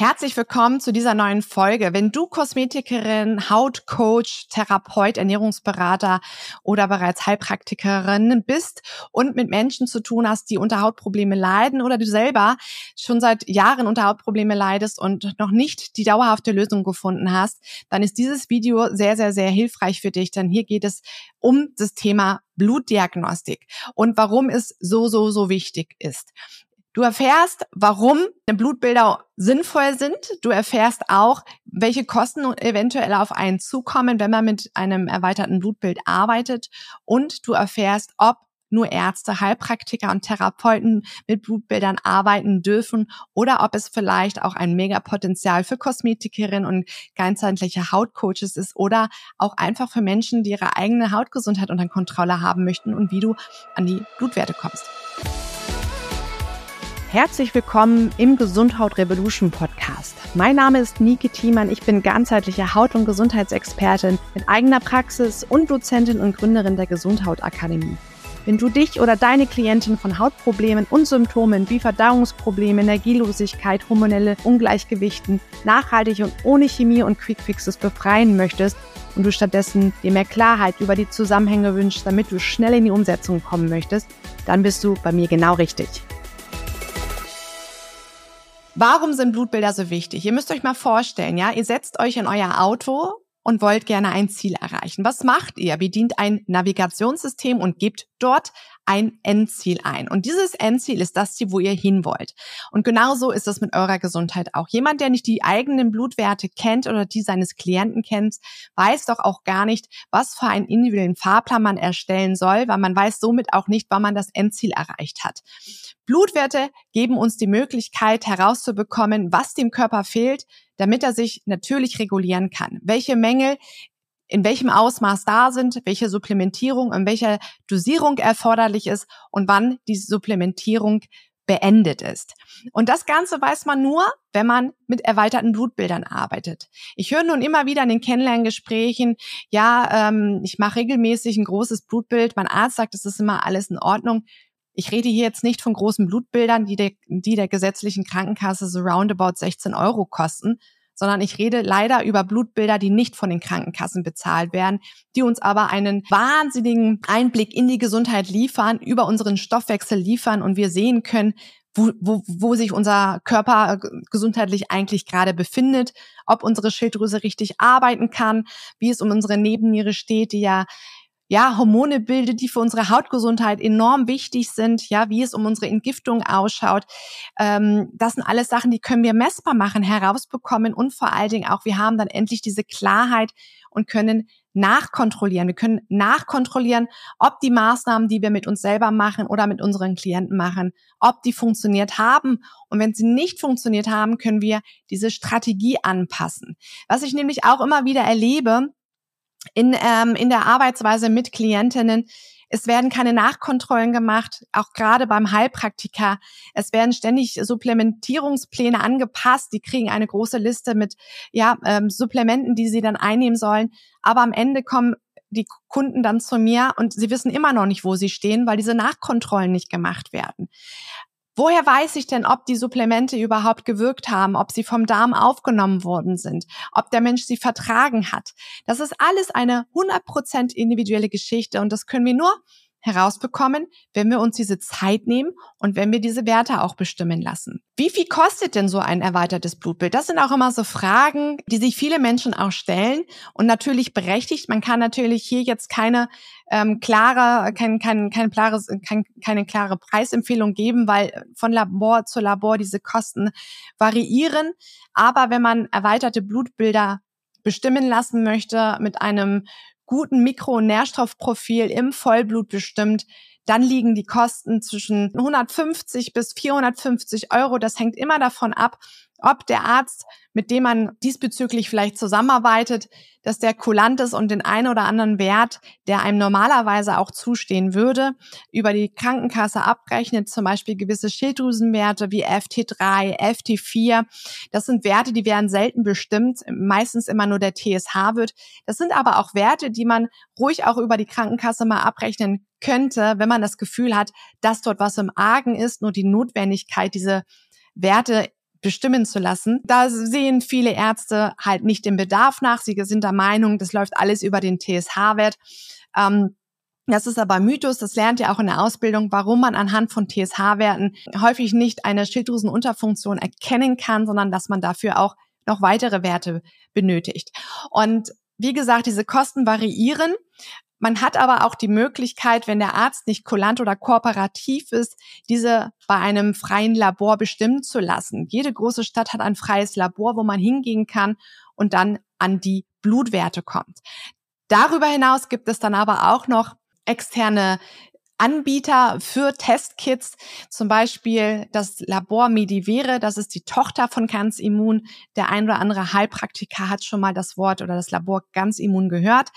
Herzlich willkommen zu dieser neuen Folge. Wenn du Kosmetikerin, Hautcoach, Therapeut, Ernährungsberater oder bereits Heilpraktikerin bist und mit Menschen zu tun hast, die unter Hautprobleme leiden oder du selber schon seit Jahren unter Hautprobleme leidest und noch nicht die dauerhafte Lösung gefunden hast, dann ist dieses Video sehr, sehr, sehr hilfreich für dich, denn hier geht es um das Thema Blutdiagnostik und warum es so, so, so wichtig ist. Du erfährst, warum Blutbilder sinnvoll sind. Du erfährst auch, welche Kosten eventuell auf einen zukommen, wenn man mit einem erweiterten Blutbild arbeitet. Und du erfährst, ob nur Ärzte, Heilpraktiker und Therapeuten mit Blutbildern arbeiten dürfen oder ob es vielleicht auch ein Megapotenzial für Kosmetikerinnen und ganzheitliche Hautcoaches ist oder auch einfach für Menschen, die ihre eigene Hautgesundheit unter Kontrolle haben möchten und wie du an die Blutwerte kommst. Herzlich willkommen im Gesundhaut Revolution Podcast. Mein Name ist Nike Thiemann. Ich bin ganzheitliche Haut- und Gesundheitsexpertin mit eigener Praxis und Dozentin und Gründerin der Gesundhautakademie. Wenn du dich oder deine Klientin von Hautproblemen und Symptomen wie Verdauungsprobleme, Energielosigkeit, hormonelle Ungleichgewichten nachhaltig und ohne Chemie und Quickfixes befreien möchtest und du stattdessen dir mehr Klarheit über die Zusammenhänge wünschst, damit du schnell in die Umsetzung kommen möchtest, dann bist du bei mir genau richtig. Warum sind Blutbilder so wichtig? Ihr müsst euch mal vorstellen, ja, ihr setzt euch in euer Auto und wollt gerne ein Ziel erreichen. Was macht ihr? Bedient ein Navigationssystem und gebt dort ein Endziel ein. Und dieses Endziel ist das Ziel, wo ihr hin wollt. Und genauso ist es mit eurer Gesundheit auch. Jemand, der nicht die eigenen Blutwerte kennt oder die seines Klienten kennt, weiß doch auch gar nicht, was für einen individuellen Fahrplan man erstellen soll, weil man weiß somit auch nicht, wann man das Endziel erreicht hat. Blutwerte geben uns die Möglichkeit herauszubekommen, was dem Körper fehlt, damit er sich natürlich regulieren kann. Welche Mängel in welchem Ausmaß da sind, welche Supplementierung in welcher Dosierung erforderlich ist und wann die Supplementierung beendet ist. Und das Ganze weiß man nur, wenn man mit erweiterten Blutbildern arbeitet. Ich höre nun immer wieder in den Kennenlerngesprächen, ja, ähm, ich mache regelmäßig ein großes Blutbild, mein Arzt sagt, es ist immer alles in Ordnung. Ich rede hier jetzt nicht von großen Blutbildern, die der, die der gesetzlichen Krankenkasse so roundabout 16 Euro kosten, sondern ich rede leider über Blutbilder, die nicht von den Krankenkassen bezahlt werden, die uns aber einen wahnsinnigen Einblick in die Gesundheit liefern, über unseren Stoffwechsel liefern und wir sehen können, wo, wo, wo sich unser Körper gesundheitlich eigentlich gerade befindet, ob unsere Schilddrüse richtig arbeiten kann, wie es um unsere Nebenniere steht, die ja ja, Hormone bildet, die für unsere Hautgesundheit enorm wichtig sind, ja, wie es um unsere Entgiftung ausschaut. Ähm, das sind alles Sachen, die können wir messbar machen, herausbekommen und vor allen Dingen auch, wir haben dann endlich diese Klarheit und können nachkontrollieren. Wir können nachkontrollieren, ob die Maßnahmen, die wir mit uns selber machen oder mit unseren Klienten machen, ob die funktioniert haben. Und wenn sie nicht funktioniert haben, können wir diese Strategie anpassen. Was ich nämlich auch immer wieder erlebe, in, ähm, in der Arbeitsweise mit Klientinnen. Es werden keine Nachkontrollen gemacht, auch gerade beim Heilpraktiker. Es werden ständig Supplementierungspläne angepasst. Die kriegen eine große Liste mit ja, ähm, Supplementen, die sie dann einnehmen sollen. Aber am Ende kommen die Kunden dann zu mir und sie wissen immer noch nicht, wo sie stehen, weil diese Nachkontrollen nicht gemacht werden. Woher weiß ich denn, ob die Supplemente überhaupt gewirkt haben, ob sie vom Darm aufgenommen worden sind, ob der Mensch sie vertragen hat? Das ist alles eine 100% individuelle Geschichte und das können wir nur herausbekommen, wenn wir uns diese Zeit nehmen und wenn wir diese Werte auch bestimmen lassen. Wie viel kostet denn so ein erweitertes Blutbild? Das sind auch immer so Fragen, die sich viele Menschen auch stellen und natürlich berechtigt. Man kann natürlich hier jetzt keine ähm, klare, kein, kein, kein klares, kein, keine klare Preisempfehlung geben, weil von Labor zu Labor diese Kosten variieren. Aber wenn man erweiterte Blutbilder bestimmen lassen möchte mit einem guten Mikro- und Nährstoffprofil im Vollblut bestimmt, dann liegen die Kosten zwischen 150 bis 450 Euro. Das hängt immer davon ab, ob der Arzt, mit dem man diesbezüglich vielleicht zusammenarbeitet, dass der kulant ist und den einen oder anderen Wert, der einem normalerweise auch zustehen würde, über die Krankenkasse abrechnet, zum Beispiel gewisse Schilddrüsenwerte wie FT3, FT4. Das sind Werte, die werden selten bestimmt, meistens immer nur der TSH wird. Das sind aber auch Werte, die man ruhig auch über die Krankenkasse mal abrechnen könnte, wenn man das Gefühl hat, dass dort was im Argen ist, nur die Notwendigkeit, diese Werte bestimmen zu lassen. Da sehen viele Ärzte halt nicht den Bedarf nach. Sie sind der Meinung, das läuft alles über den TSH-Wert. Ähm, das ist aber Mythos, das lernt ihr auch in der Ausbildung, warum man anhand von TSH-Werten häufig nicht eine Schilddrüsenunterfunktion erkennen kann, sondern dass man dafür auch noch weitere Werte benötigt. Und wie gesagt, diese Kosten variieren. Man hat aber auch die Möglichkeit, wenn der Arzt nicht kulant oder kooperativ ist, diese bei einem freien Labor bestimmen zu lassen. Jede große Stadt hat ein freies Labor, wo man hingehen kann und dann an die Blutwerte kommt. Darüber hinaus gibt es dann aber auch noch externe Anbieter für Testkits, zum Beispiel das Labor Medivere, das ist die Tochter von Ganz Immun. Der ein oder andere Heilpraktiker hat schon mal das Wort oder das Labor Ganz Immun gehört.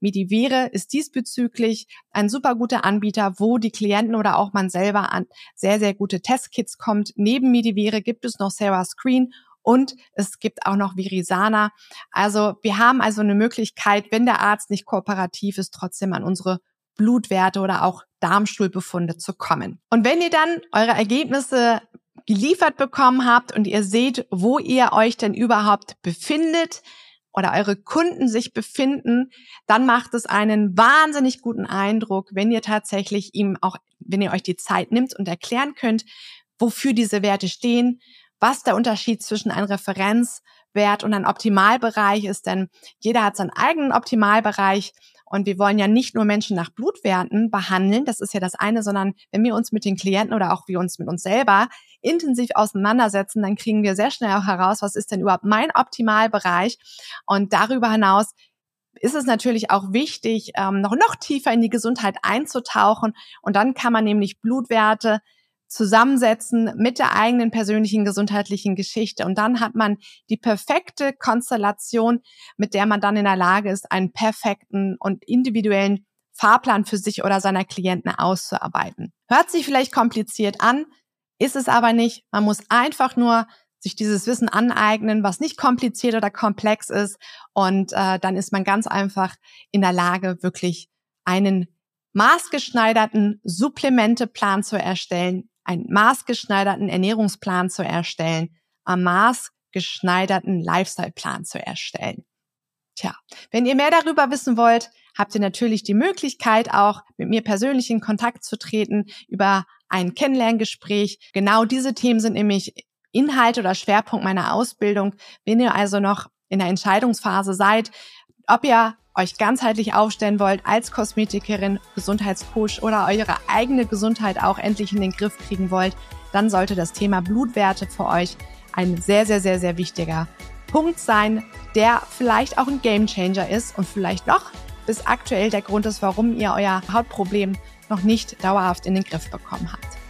Medivere ist diesbezüglich ein super guter Anbieter, wo die Klienten oder auch man selber an sehr, sehr gute Testkits kommt. Neben Medivere gibt es noch Sarah Screen und es gibt auch noch Virisana. Also wir haben also eine Möglichkeit, wenn der Arzt nicht kooperativ ist, trotzdem an unsere Blutwerte oder auch Darmstuhlbefunde zu kommen. Und wenn ihr dann eure Ergebnisse geliefert bekommen habt und ihr seht, wo ihr euch denn überhaupt befindet oder eure Kunden sich befinden, dann macht es einen wahnsinnig guten Eindruck, wenn ihr tatsächlich ihm auch, wenn ihr euch die Zeit nimmt und erklären könnt, wofür diese Werte stehen, was der Unterschied zwischen einem Referenzwert und einem Optimalbereich ist, denn jeder hat seinen eigenen Optimalbereich und wir wollen ja nicht nur Menschen nach Blutwerten behandeln, das ist ja das eine, sondern wenn wir uns mit den Klienten oder auch wir uns mit uns selber intensiv auseinandersetzen, dann kriegen wir sehr schnell auch heraus, was ist denn überhaupt mein Optimalbereich. Und darüber hinaus ist es natürlich auch wichtig, ähm, noch, noch tiefer in die Gesundheit einzutauchen. Und dann kann man nämlich Blutwerte zusammensetzen mit der eigenen persönlichen gesundheitlichen Geschichte. Und dann hat man die perfekte Konstellation, mit der man dann in der Lage ist, einen perfekten und individuellen Fahrplan für sich oder seiner Klienten auszuarbeiten. Hört sich vielleicht kompliziert an, ist es aber nicht. Man muss einfach nur sich dieses Wissen aneignen, was nicht kompliziert oder komplex ist. Und äh, dann ist man ganz einfach in der Lage, wirklich einen maßgeschneiderten Supplementeplan zu erstellen, einen maßgeschneiderten Ernährungsplan zu erstellen, einen maßgeschneiderten Lifestyle-Plan zu erstellen. Tja, wenn ihr mehr darüber wissen wollt, habt ihr natürlich die Möglichkeit, auch mit mir persönlich in Kontakt zu treten über ein Kennenlerngespräch. Genau diese Themen sind nämlich Inhalt oder Schwerpunkt meiner Ausbildung. Wenn ihr also noch in der Entscheidungsphase seid, ob ihr euch ganzheitlich aufstellen wollt als Kosmetikerin, Gesundheitscoach oder eure eigene Gesundheit auch endlich in den Griff kriegen wollt, dann sollte das Thema Blutwerte für euch ein sehr, sehr, sehr, sehr wichtiger Punkt sein, der vielleicht auch ein Gamechanger ist und vielleicht noch bis aktuell der Grund ist, warum ihr euer Hautproblem noch nicht dauerhaft in den Griff bekommen habt.